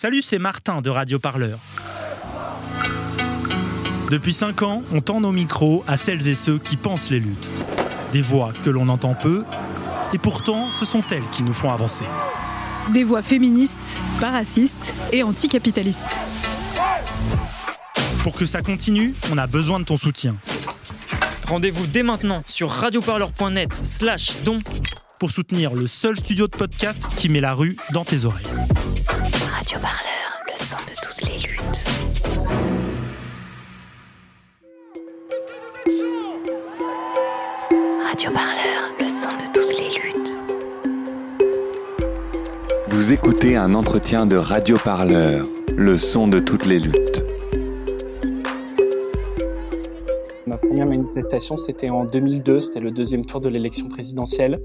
Salut, c'est Martin de Radio Parleur. Depuis 5 ans, on tend nos micros à celles et ceux qui pensent les luttes. Des voix que l'on entend peu, et pourtant ce sont elles qui nous font avancer. Des voix féministes, pas racistes et anticapitalistes. Pour que ça continue, on a besoin de ton soutien. Rendez-vous dès maintenant sur radioparleur.net slash don pour soutenir le seul studio de podcast qui met la rue dans tes oreilles. Radio Parleur, le son de toutes les luttes. Radio Parleur, le son de toutes les luttes. Vous écoutez un entretien de Radio Parleur, le son de toutes les luttes. Ma première manifestation, c'était en 2002, c'était le deuxième tour de l'élection présidentielle,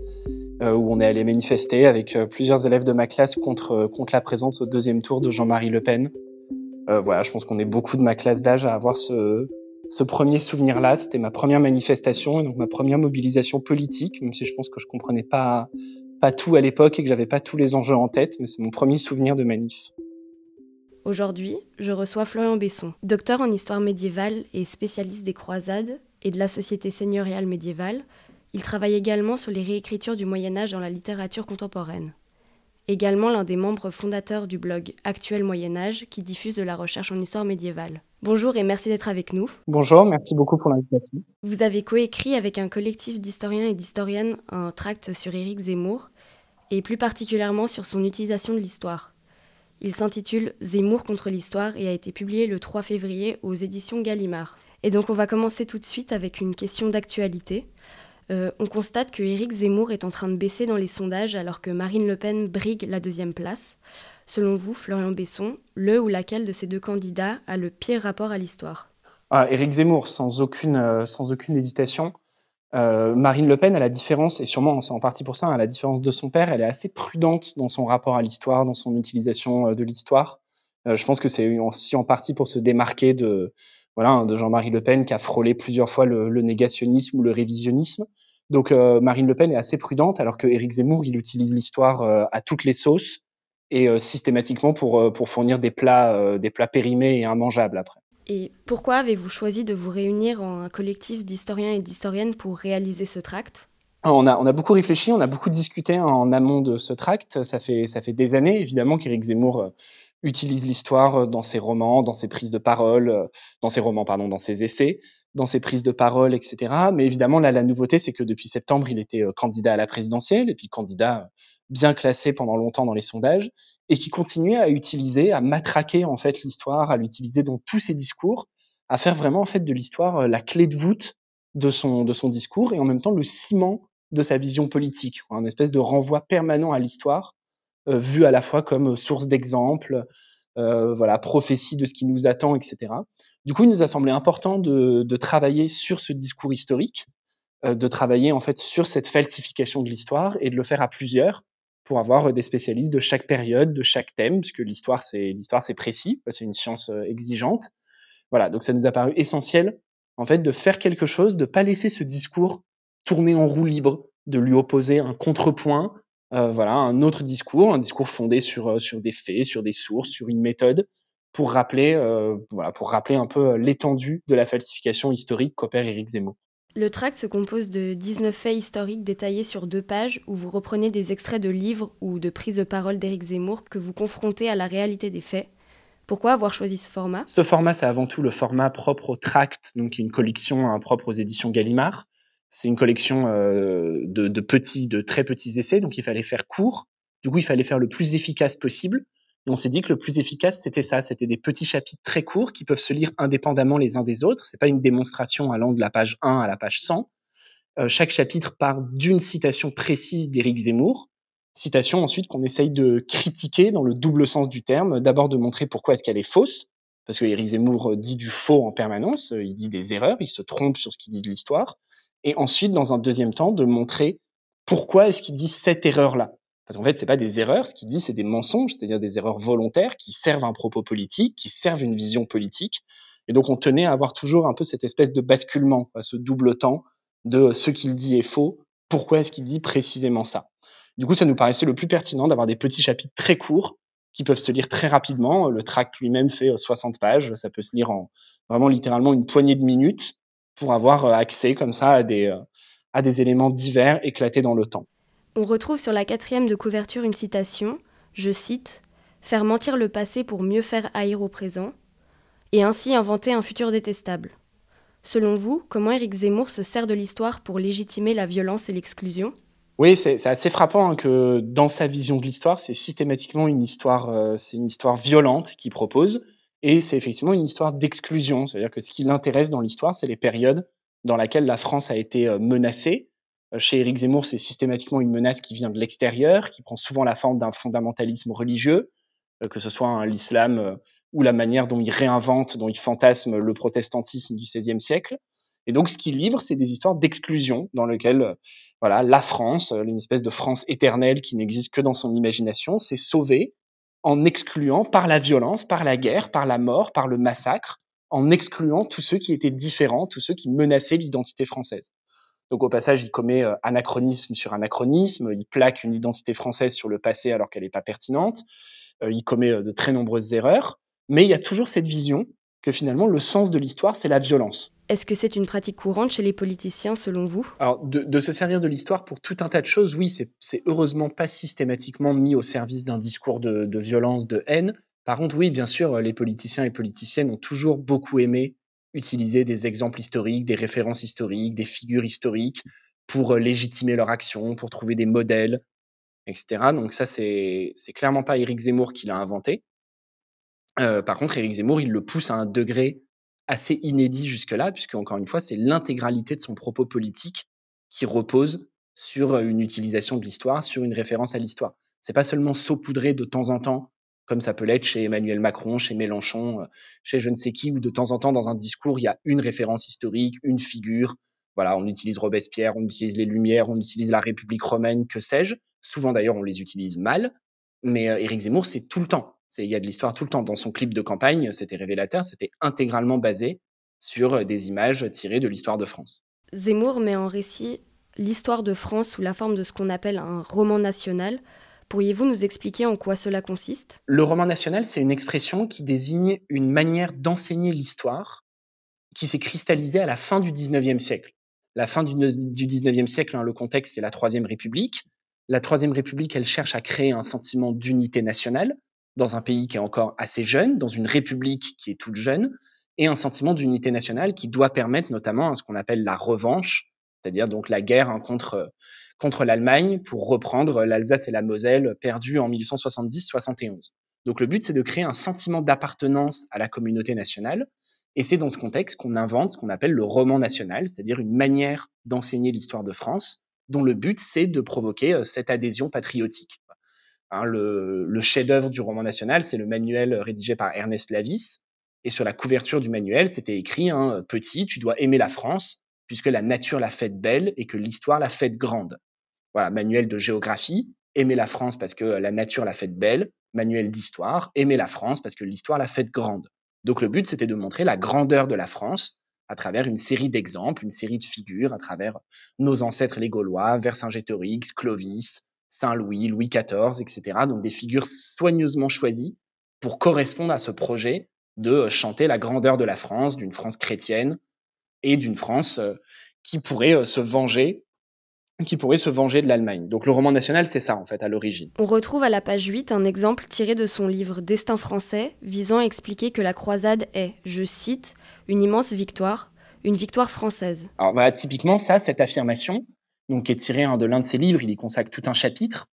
où on est allé manifester avec euh, plusieurs élèves de ma classe contre, euh, contre la présence au deuxième tour de Jean-Marie Le Pen. Euh, voilà, je pense qu'on est beaucoup de ma classe d'âge à avoir ce, ce premier souvenir-là. C'était ma première manifestation et donc ma première mobilisation politique, même si je pense que je comprenais pas, pas tout à l'époque et que j'avais pas tous les enjeux en tête, mais c'est mon premier souvenir de manif. Aujourd'hui, je reçois Florian Besson, docteur en histoire médiévale et spécialiste des croisades et de la société seigneuriale médiévale. Il travaille également sur les réécritures du Moyen Âge dans la littérature contemporaine. Également l'un des membres fondateurs du blog Actuel Moyen Âge qui diffuse de la recherche en histoire médiévale. Bonjour et merci d'être avec nous. Bonjour, merci beaucoup pour l'invitation. Vous avez coécrit avec un collectif d'historiens et d'historiennes un tract sur Éric Zemmour et plus particulièrement sur son utilisation de l'histoire. Il s'intitule Zemmour contre l'histoire et a été publié le 3 février aux éditions Gallimard. Et donc on va commencer tout de suite avec une question d'actualité. Euh, on constate que Éric Zemmour est en train de baisser dans les sondages alors que Marine Le Pen brigue la deuxième place. Selon vous, Florian Besson, le ou laquelle de ces deux candidats a le pire rapport à l'histoire? Ah, Éric Zemmour, sans aucune, euh, sans aucune hésitation. Euh, Marine Le Pen, à la différence, et sûrement c'est en partie pour ça, à la différence de son père, elle est assez prudente dans son rapport à l'histoire, dans son utilisation de l'histoire. Je pense que c'est aussi en partie pour se démarquer de, voilà, de Jean-Marie Le Pen qui a frôlé plusieurs fois le, le négationnisme ou le révisionnisme. Donc euh, Marine Le Pen est assez prudente, alors que Éric Zemmour, il utilise l'histoire euh, à toutes les sauces et euh, systématiquement pour, pour fournir des plats, des plats périmés et immangeables après. Et pourquoi avez-vous choisi de vous réunir en un collectif d'historiens et d'historiennes pour réaliser ce tract? On a, on a beaucoup réfléchi, on a beaucoup discuté en amont de ce tract. Ça fait, ça fait des années, évidemment, qu'Éric Zemmour utilise l'histoire dans ses romans, dans ses prises de parole, dans ses romans, pardon, dans ses essais, dans ses prises de parole, etc. Mais évidemment, là, la nouveauté, c'est que depuis septembre, il était candidat à la présidentielle et puis candidat bien classé pendant longtemps dans les sondages et qui continuait à utiliser, à matraquer en fait l'histoire, à l'utiliser dans tous ses discours, à faire vraiment en fait de l'histoire la clé de voûte de son de son discours et en même temps le ciment de sa vision politique, un espèce de renvoi permanent à l'histoire, euh, vu à la fois comme source d'exemple, euh, voilà, prophétie de ce qui nous attend, etc. Du coup, il nous a semblé important de, de travailler sur ce discours historique, euh, de travailler en fait sur cette falsification de l'histoire et de le faire à plusieurs pour avoir des spécialistes de chaque période, de chaque thème, puisque l'histoire c'est l'histoire c'est précis, c'est une science exigeante. Voilà, donc ça nous a paru essentiel en fait de faire quelque chose, de pas laisser ce discours tourner en roue libre, de lui opposer un contrepoint, euh, voilà, un autre discours, un discours fondé sur euh, sur des faits, sur des sources, sur une méthode, pour rappeler euh, voilà, pour rappeler un peu l'étendue de la falsification historique qu'opère Éric Zemmour. Le tract se compose de 19 faits historiques détaillés sur deux pages où vous reprenez des extraits de livres ou de prises de parole d'Éric Zemmour que vous confrontez à la réalité des faits. Pourquoi avoir choisi ce format? Ce format, c'est avant tout le format propre au tract, donc une collection hein, propre aux éditions Gallimard. C'est une collection euh, de, de, petits, de très petits essais, donc il fallait faire court. Du coup, il fallait faire le plus efficace possible. Et on s'est dit que le plus efficace, c'était ça. C'était des petits chapitres très courts qui peuvent se lire indépendamment les uns des autres. C'est pas une démonstration allant de la page 1 à la page 100. Euh, chaque chapitre part d'une citation précise d'Éric Zemmour. Citation ensuite qu'on essaye de critiquer dans le double sens du terme. D'abord de montrer pourquoi est-ce qu'elle est fausse. Parce que Éric Zemmour dit du faux en permanence. Il dit des erreurs. Il se trompe sur ce qu'il dit de l'histoire et ensuite, dans un deuxième temps, de montrer pourquoi est-ce qu'il dit cette erreur-là. Parce qu'en fait, c'est pas des erreurs, ce qu'il dit, c'est des mensonges, c'est-à-dire des erreurs volontaires qui servent un propos politique, qui servent une vision politique. Et donc, on tenait à avoir toujours un peu cette espèce de basculement, ce double temps de ce qu'il dit est faux, pourquoi est-ce qu'il dit précisément ça. Du coup, ça nous paraissait le plus pertinent d'avoir des petits chapitres très courts qui peuvent se lire très rapidement. Le tract lui-même fait 60 pages. Ça peut se lire en vraiment littéralement une poignée de minutes pour avoir accès comme ça à des, à des éléments divers éclatés dans le temps. On retrouve sur la quatrième de couverture une citation, je cite, Faire mentir le passé pour mieux faire haïr au présent, et ainsi inventer un futur détestable. Selon vous, comment Éric Zemmour se sert de l'histoire pour légitimer la violence et l'exclusion? Oui, c'est assez frappant hein, que dans sa vision de l'histoire, c'est systématiquement une histoire, euh, c'est une histoire violente qu'il propose, et c'est effectivement une histoire d'exclusion. C'est-à-dire que ce qui l'intéresse dans l'histoire, c'est les périodes dans lesquelles la France a été euh, menacée. Euh, chez Éric Zemmour, c'est systématiquement une menace qui vient de l'extérieur, qui prend souvent la forme d'un fondamentalisme religieux, que ce soit l'islam ou la manière dont il réinvente, dont il fantasme le protestantisme du XVIe siècle. Et donc, ce qu'il livre, c'est des histoires d'exclusion dans lesquelles, voilà, la France, une espèce de France éternelle qui n'existe que dans son imagination, s'est sauvée en excluant par la violence, par la guerre, par la mort, par le massacre, en excluant tous ceux qui étaient différents, tous ceux qui menaçaient l'identité française. Donc au passage, il commet anachronisme sur anachronisme, il plaque une identité française sur le passé alors qu'elle n'est pas pertinente, il commet de très nombreuses erreurs, mais il y a toujours cette vision que finalement le sens de l'histoire, c'est la violence. Est-ce que c'est une pratique courante chez les politiciens, selon vous? Alors, de, se servir de l'histoire pour tout un tas de choses, oui, c'est heureusement pas systématiquement mis au service d'un discours de, de, violence, de haine. Par contre, oui, bien sûr, les politiciens et politiciennes ont toujours beaucoup aimé utiliser des exemples historiques, des références historiques, des figures historiques pour légitimer leur action, pour trouver des modèles, etc. Donc ça, c'est clairement pas Éric Zemmour qui l'a inventé. Euh, par contre, Éric Zemmour, il le pousse à un degré assez inédit jusque-là, puisque encore une fois, c'est l'intégralité de son propos politique qui repose sur une utilisation de l'histoire, sur une référence à l'histoire. C'est pas seulement saupoudrer de temps en temps, comme ça peut l'être chez Emmanuel Macron, chez Mélenchon, euh, chez je ne sais qui, où de temps en temps dans un discours il y a une référence historique, une figure. Voilà, on utilise Robespierre, on utilise les Lumières, on utilise la République romaine, que sais-je. Souvent d'ailleurs, on les utilise mal. Mais euh, Éric Zemmour, c'est tout le temps il y a de l'histoire tout le temps. Dans son clip de campagne, c'était révélateur, c'était intégralement basé sur euh, des images tirées de l'histoire de France. Zemmour met en récit l'histoire de France sous la forme de ce qu'on appelle un roman national. Pourriez-vous nous expliquer en quoi cela consiste? Le roman national, c'est une expression qui désigne une manière d'enseigner l'histoire qui s'est cristallisée à la fin du XIXe siècle. La fin du XIXe siècle, hein, le contexte, c'est la Troisième République. La Troisième République, elle cherche à créer un sentiment d'unité nationale, dans un pays qui est encore assez jeune, dans une république qui est toute jeune, et un sentiment d'unité nationale qui doit permettre notamment à ce qu'on appelle la revanche, c'est-à-dire donc la guerre hein, contre, contre l'Allemagne pour reprendre l'Alsace et la Moselle perdues en 1870-71. Donc le but, c'est de créer un sentiment d'appartenance à la communauté nationale, et c'est dans ce contexte qu'on invente ce qu'on appelle le roman national, c'est-à-dire une manière d'enseigner l'histoire de France, dont le but, c'est de provoquer euh, cette adhésion patriotique. Hein, le, chef-d'œuvre du roman national, c'est le manuel rédigé par Ernest Lavis. Et sur la couverture du manuel, c'était écrit hein, Petit, tu dois aimer la France, puisque la nature l'a faite belle et que l'histoire l'a faite grande. Voilà, manuel de géographie, aimer la France parce que la nature l'a faite belle. Manuel d'histoire, aimer la France parce que l'histoire l'a faite grande. Donc le but, c'était de montrer la grandeur de la France à travers une série d'exemples, une série de figures, à travers nos ancêtres les Gaulois, Vercingétorix, Clovis, Saint-Louis, Louis XIV, etc. Donc des figures soigneusement choisies pour correspondre à ce projet de euh, chanter la grandeur de la France, d'une France chrétienne et d'une France euh, qui pourrait euh, se venger qui pourrait se venger de l'Allemagne. Donc le roman national, c'est ça en fait à l'origine. On retrouve à la page 8 un exemple tiré de son livre Destin français, visant à expliquer que la croisade est, je cite, une immense victoire, une victoire française. Alors voilà, typiquement ça, cette affirmation, donc qui est tiré de l'un de ses livres, il y consacre tout un chapitre.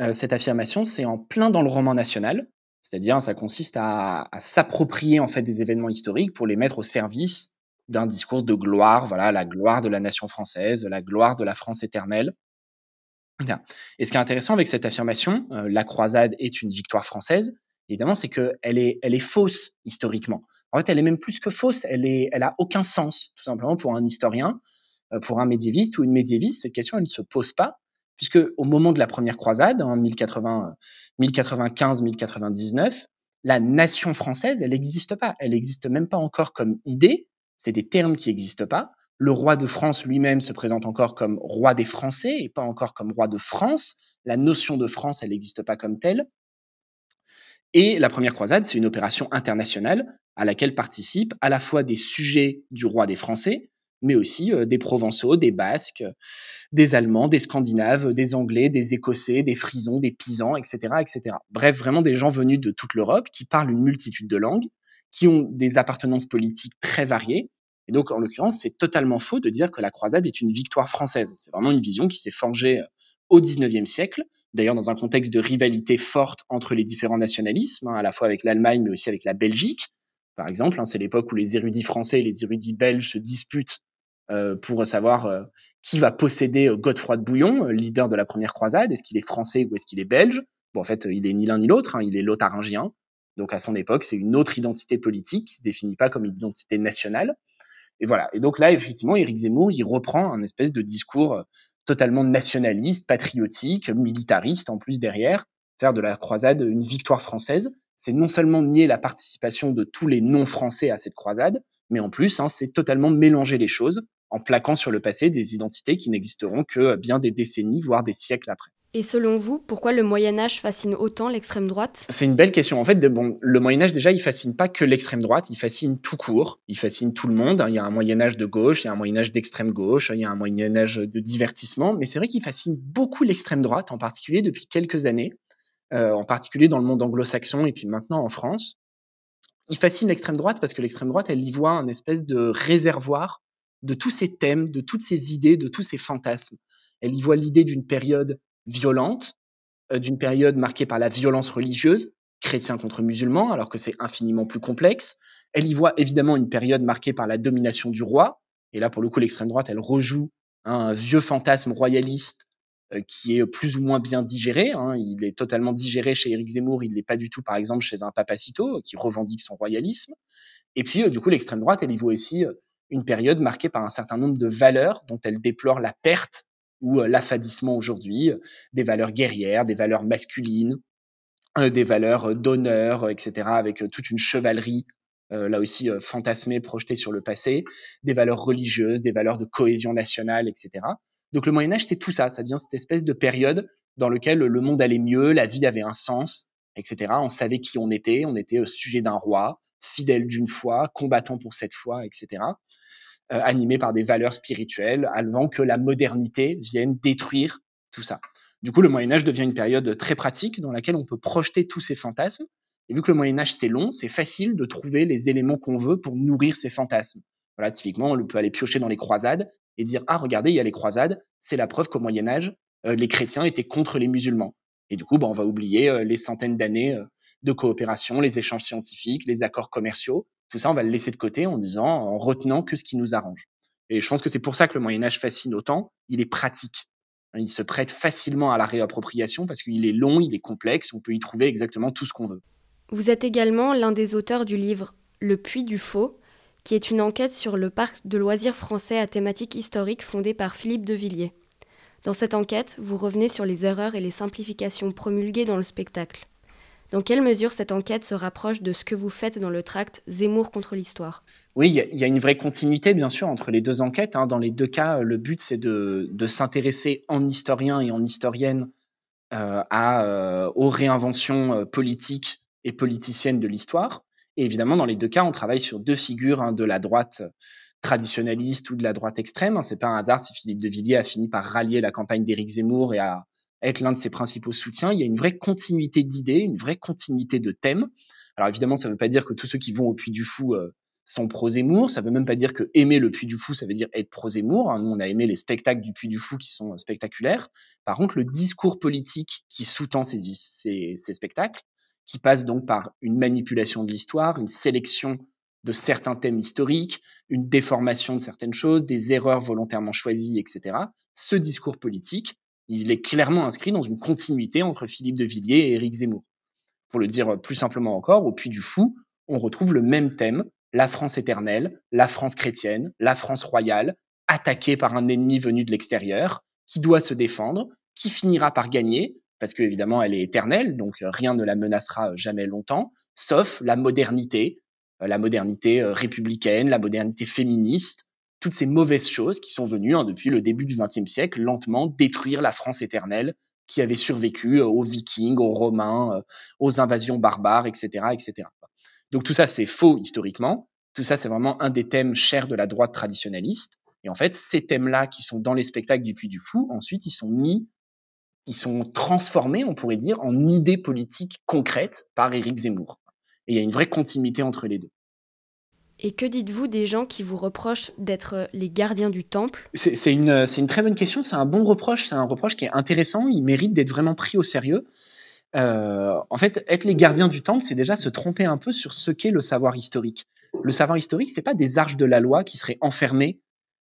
Euh, cette affirmation, c'est en plein dans le roman national, c'est-à-dire ça consiste à, s'approprier en fait des événements historiques pour les mettre au service d'un discours de gloire, voilà, la gloire de la nation française, la gloire de la France éternelle. Et ce qui est intéressant avec cette affirmation, euh, la croisade est une victoire française, évidemment, c'est qu'elle est, elle est fausse historiquement. En fait, elle est même plus que fausse, elle est, elle a aucun sens, tout simplement pour un historien. Euh, pour un médiéviste ou une médiéviste, cette question, ne se pose pas, puisque au moment de la première croisade, en 1095-1099, la nation française, elle n'existe pas. Elle n'existe même pas encore comme idée. C'est des termes qui n'existent pas. Le roi de France lui-même se présente encore comme roi des Français et pas encore comme roi de France. La notion de France, elle n'existe pas comme telle. Et la première croisade, c'est une opération internationale à laquelle participent à la fois des sujets du roi des Français, mais aussi euh, des Provençaux, des Basques, des Allemands, des Scandinaves, des Anglais, des Écossais, des Frisons, des Pisans, etc., etc. Bref, vraiment des gens venus de toute l'Europe qui parlent une multitude de langues, qui ont des appartenances politiques très variées. Et donc, en l'occurrence, c'est totalement faux de dire que la croisade est une victoire française. C'est vraiment une vision qui s'est forgée euh, au XIXe siècle, d'ailleurs dans un contexte de rivalité forte entre les différents nationalismes, hein, à la fois avec l'Allemagne, mais aussi avec la Belgique. Par exemple, hein, c'est l'époque où les érudits français et les érudits belges se disputent pour savoir euh, qui va posséder euh, Godefroy de Bouillon, leader de la première croisade. Est-ce qu'il est français ou est-ce qu'il est belge? Bon, en fait, il est ni l'un ni l'autre, hein, il est lotharingien. Donc à son époque, c'est une autre identité politique qui se définit pas comme une identité nationale. Et voilà. Et donc là, effectivement, Éric Zemmour, il reprend un espèce de discours totalement nationaliste, patriotique, militariste en plus derrière, faire de la croisade une victoire française. C'est non seulement nier la participation de tous les non-français à cette croisade, mais en plus, hein, c'est totalement mélanger les choses en plaquant sur le passé des identités qui n'existeront que bien des décennies, voire des siècles après. Et selon vous, pourquoi le Moyen Âge fascine autant l'extrême droite? C'est une belle question. En fait, bon, le Moyen Âge déjà, il fascine pas que l'extrême droite, il fascine tout court, il fascine tout le monde. Il y a un Moyen Âge de gauche, il y a un Moyen Âge d'extrême gauche, il y a un Moyen Âge de divertissement, mais c'est vrai qu'il fascine beaucoup l'extrême droite, en particulier depuis quelques années, euh, en particulier dans le monde anglo-saxon et puis maintenant en France. Il fascine l'extrême droite parce que l'extrême droite, elle y voit un espèce de réservoir de tous ces thèmes, de toutes ces idées, de tous ces fantasmes. Elle y voit l'idée d'une période violente, euh, d'une période marquée par la violence religieuse, chrétiens contre musulmans, alors que c'est infiniment plus complexe. Elle y voit évidemment une période marquée par la domination du roi, et là pour le coup l'extrême droite, elle rejoue un vieux fantasme royaliste euh, qui est plus ou moins bien digéré. Hein. Il est totalement digéré chez Éric Zemmour, il n'est pas du tout par exemple chez un papacito qui revendique son royalisme. Et puis euh, du coup l'extrême droite, elle y voit aussi une période marquée par un certain nombre de valeurs dont elle déplore la perte ou euh, l'affadissement aujourd'hui, euh, des valeurs guerrières, des valeurs masculines, euh, des valeurs d'honneur, etc., avec toute une chevalerie, là aussi fantasmée, projetée sur le passé, des valeurs religieuses, des valeurs de cohésion nationale, etc. Donc le Moyen Âge, c'est tout ça, ça devient cette espèce de période dans laquelle le monde allait mieux, la vie avait un sens, etc. On savait qui on était, on était sujet d'un roi, fidèle d'une foi, combattant pour cette foi, etc. Euh, animé par des valeurs spirituelles, avant que la modernité vienne détruire tout ça. Du coup, le Moyen Âge devient une période très pratique dans laquelle on peut projeter tous ces fantasmes. Et vu que le Moyen Âge c'est long, c'est facile de trouver les éléments qu'on veut pour nourrir ces fantasmes. Voilà, typiquement, on peut aller piocher dans les croisades et dire ah regardez, il y a les croisades, c'est la preuve qu'au Moyen Âge, euh, les chrétiens étaient contre les musulmans. Et du coup, bah, on va oublier euh, les centaines d'années euh, de coopération, les échanges scientifiques, les accords commerciaux. Tout ça, on va le laisser de côté en disant, en retenant que ce qui nous arrange. Et je pense que c'est pour ça que le Moyen Âge fascine autant. Il est pratique. Il se prête facilement à la réappropriation parce qu'il est long, il est complexe, on peut y trouver exactement tout ce qu'on veut. Vous êtes également l'un des auteurs du livre Le Puits du Faux, qui est une enquête sur le parc de loisirs français à thématique historique fondé par Philippe de Villiers. Dans cette enquête, vous revenez sur les erreurs et les simplifications promulguées dans le spectacle. Dans quelle mesure cette enquête se rapproche de ce que vous faites dans le tract Zemmour contre l'histoire? Oui, il y, a une vraie continuité, bien sûr, entre les deux enquêtes. Hein. Dans les deux cas, le but, c'est de, s'intéresser en historien et en historienne euh, euh, aux réinventions euh, politiques et politiciennes de l'histoire. Et évidemment, dans les deux cas, on travaille sur deux figures hein, de la droite traditionnaliste ou de la droite extrême. C'est pas un hasard si Philippe de Villiers a fini par rallier la campagne d'Éric Zemmour et à être l'un de ses principaux soutiens. Il y a une vraie continuité d'idées, une vraie continuité de thèmes. Alors évidemment, ça ne veut pas dire que tous ceux qui vont au Puy du Fou euh, sont pro-Zemmour. Ça veut même pas dire que aimer le Puy du Fou, ça veut dire être pro-Zemmour. Hein. Nous, on a aimé les spectacles du Puy du Fou qui sont euh, spectaculaires. Par contre, le discours politique qui sous-tend ces spectacles, qui passe donc par une manipulation de l'histoire, une sélection de certains thèmes historiques, une déformation de certaines choses, des erreurs volontairement choisies, etc. Ce discours politique, il est clairement inscrit dans une continuité entre Philippe de Villiers et Éric Zemmour. Pour le dire plus simplement encore, au Puy du Fou, on retrouve le même thème, la France éternelle, la France chrétienne, la France royale, attaquée par un ennemi venu de l'extérieur, qui doit se défendre, qui finira par gagner, parce qu'évidemment elle est éternelle, donc rien ne la menacera jamais longtemps, sauf la modernité, la modernité euh, républicaine, la modernité féministe, toutes ces mauvaises choses qui sont venues hein, depuis le début du XXe siècle lentement détruire la France éternelle qui avaient survécu aux Vikings, aux Romains, aux invasions barbares, etc., etc. Donc tout ça, c'est faux historiquement. Tout ça, c'est vraiment un des thèmes chers de la droite traditionnaliste. Et en fait, ces thèmes-là qui sont dans les spectacles du Puy du Fou, ensuite, ils sont mis, ils sont transformés, on pourrait dire, en idées politiques concrètes par Éric Zemmour. Et il y a une vraie continuité entre les deux. Et que dites-vous des gens qui vous reprochent d'être les gardiens du temple? C'est une, une très bonne question, c'est un bon reproche, c'est un reproche qui est intéressant, il mérite d'être vraiment pris au sérieux. Euh, en fait, être les gardiens du temple, c'est déjà se tromper un peu sur ce qu'est le savoir historique. Le savoir historique, c'est pas des arches de la loi qui seraient enfermées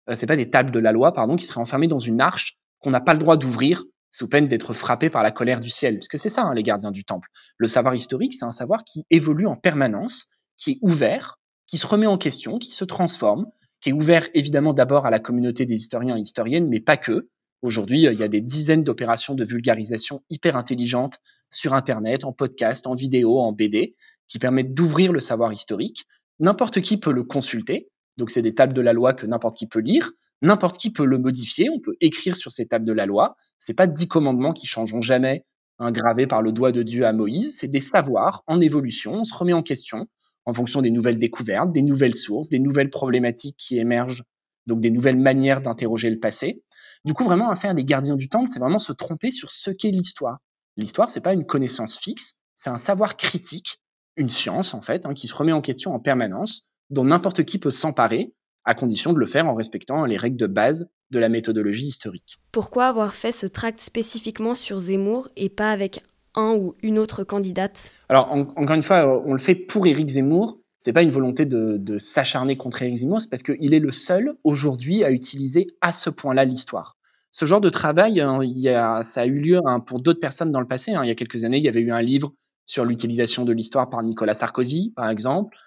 euh, c'est pas des tables de la loi, pardon, qui seraient enfermées dans une arche qu'on n'a pas le droit d'ouvrir sous peine d'être frappé par la colère du ciel. Parce que c'est ça, hein, les gardiens du temple. Le savoir historique, c'est un savoir qui évolue en permanence, qui est ouvert, qui se remet en question, qui se transforme, qui est ouvert évidemment d'abord à la communauté des historiens et historiennes, mais pas que. Aujourd'hui, euh, il y a des dizaines d'opérations de vulgarisation hyper intelligentes sur Internet, en podcast, en vidéo, en BD, qui permettent d'ouvrir le savoir historique. N'importe qui peut le consulter. Donc c'est des tables de la loi que n'importe qui peut lire, n'importe qui peut le modifier, on peut écrire sur ces tables de la loi. C'est pas dix commandements qui changeront jamais, gravés par le doigt de Dieu à Moïse. C'est des savoirs en évolution. On se remet en question en fonction des nouvelles découvertes, des nouvelles sources, des nouvelles problématiques qui émergent, donc des nouvelles manières d'interroger le passé. Du coup, vraiment, à faire les gardiens du temps, c'est vraiment se tromper sur ce qu'est l'histoire. L'histoire, c'est pas une connaissance fixe, c'est un savoir critique, une science en fait, hein, qui se remet en question en permanence dont n'importe qui peut s'emparer, à condition de le faire en respectant les règles de base de la méthodologie historique. Pourquoi avoir fait ce tract spécifiquement sur Zemmour et pas avec un ou une autre candidate? Alors, encore une fois, on le fait pour Éric Zemmour. C'est pas une volonté de, s'acharner contre Éric Zemmour, c'est parce qu'il est le seul aujourd'hui à utiliser à ce point-là l'histoire. Ce genre de travail, hein, il y a, ça a eu lieu hein, pour d'autres personnes dans le passé. Hein. Il y a quelques années, il y avait eu un livre sur l'utilisation de l'histoire par Nicolas Sarkozy, par exemple.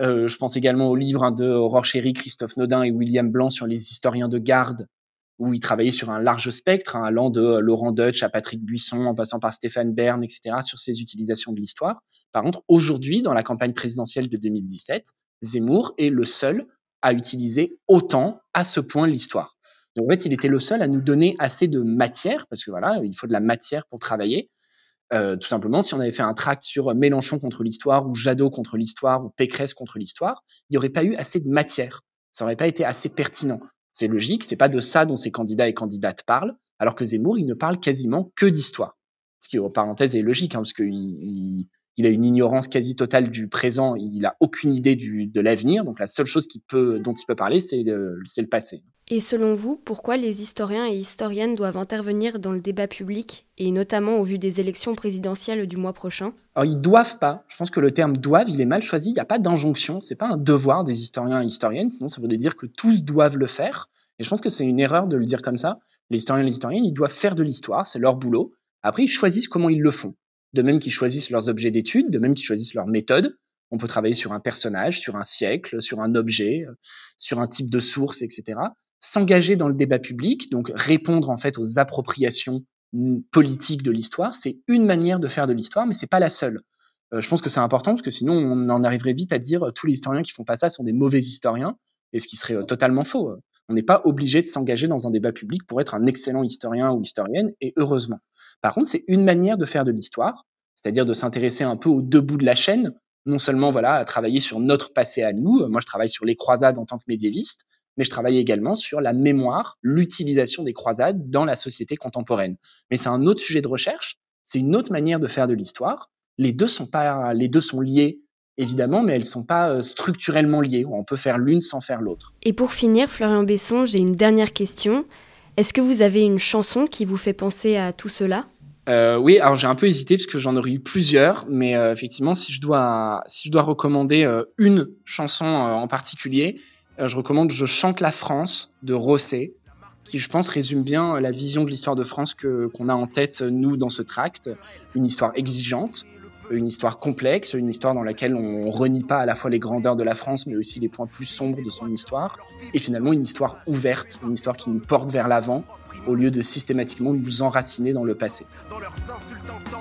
Euh, je pense également au livre hein, de Aurore Chéry, Christophe Nodin et William Blanc sur les historiens de garde, où ils travaillaient sur un large spectre, hein, allant de euh, Laurent Deutsch à Patrick Buisson, en passant par Stéphane Bern, etc., sur ces utilisations de l'histoire. Par contre, aujourd'hui, dans la campagne présidentielle de 2017, Zemmour est le seul à utiliser autant, à ce point, l'histoire. Donc, en fait, il était le seul à nous donner assez de matière, parce que voilà, il faut de la matière pour travailler, euh, tout simplement, si on avait fait un tract sur Mélenchon contre l'histoire, ou Jadot contre l'histoire, ou Pécresse contre l'histoire, il n'y aurait pas eu assez de matière. Ça n'aurait pas été assez pertinent. C'est logique, c'est pas de ça dont ces candidats et candidates parlent, alors que Zemmour, il ne parle quasiment que d'histoire. Ce qui, en parenthèse, est logique, hein, parce qu'il il, a une ignorance quasi totale du présent, il n'a aucune idée du, de l'avenir, donc la seule chose qui peut, dont il peut parler, c'est le, le passé. Et selon vous, pourquoi les historiens et historiennes doivent intervenir dans le débat public, et notamment au vu des élections présidentielles du mois prochain? Alors, ils doivent pas. Je pense que le terme doivent, il est mal choisi. Il n'y a pas d'injonction. C'est pas un devoir des historiens et historiennes. Sinon, ça voudrait dire que tous doivent le faire. Et je pense que c'est une erreur de le dire comme ça. Les historiens et les historiennes, ils doivent faire de l'histoire. C'est leur boulot. Après, ils choisissent comment ils le font. De même qu'ils choisissent leurs objets d'étude, de même qu'ils choisissent leur méthode. On peut travailler sur un personnage, sur un siècle, sur un objet, sur un type de source, etc s'engager dans le débat public, donc répondre en fait aux appropriations politiques de l'histoire, c'est une manière de faire de l'histoire, mais c'est pas la seule. Euh, je pense que c'est important parce que sinon on en arriverait vite à dire euh, tous les historiens qui font pas ça sont des mauvais historiens, et ce qui serait euh, totalement faux. On n'est pas obligé de s'engager dans un débat public pour être un excellent historien ou historienne, et heureusement. Par contre, c'est une manière de faire de l'histoire, c'est-à-dire de s'intéresser un peu aux deux bouts de la chaîne, non seulement voilà à travailler sur notre passé à nous. Moi, je travaille sur les croisades en tant que médiéviste, mais je travaille également sur la mémoire, l'utilisation des croisades dans la société contemporaine. Mais c'est un autre sujet de recherche, c'est une autre manière de faire de l'histoire. Les deux sont pas, les deux sont liés évidemment, mais elles sont pas euh, structurellement liées. On peut faire l'une sans faire l'autre. Et pour finir, Florian Besson, j'ai une dernière question. Est-ce que vous avez une chanson qui vous fait penser à tout cela? Euh, oui, alors j'ai un peu hésité parce que j'en aurais eu plusieurs, mais euh, effectivement, si je dois, si je dois recommander une chanson en particulier, je recommande Je chante la France de Rosset, qui je pense résume bien la vision de l'histoire de France que qu'on a en tête nous dans ce tract, une histoire exigeante, une histoire complexe, une histoire dans laquelle on renie pas à la fois les grandeurs de la France mais aussi les points plus sombres de son histoire. Et finalement une histoire ouverte, une histoire qui nous porte vers l'avant au lieu de systématiquement nous enraciner dans le passé.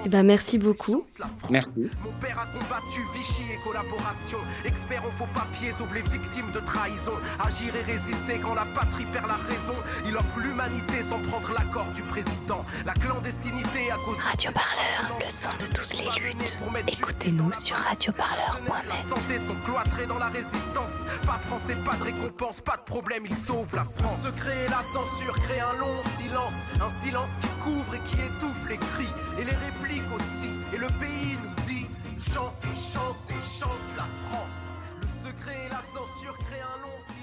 Eh ben, merci beaucoup. Merci. Mon père a combattu Vichy et collaboration. Expert au faux papiers, sauve les victimes de trahison. Agir et résister quand la patrie perd la raison. Il offre l'humanité sans prendre l'accord du président. La clandestinité à cause Radio Parleur, le son de toutes les luttes. Écoutez-nous sur radioparleur.net. La santé sont cloîtrés dans la résistance. Pas français, pas de récompense, pas de problème, ils sauvent la France. Se créer la censure, créer un long un silence qui couvre et qui étouffe les cris et les répliques aussi. Et le pays nous dit chante chante chante la France. Le secret et la censure créent un long silence.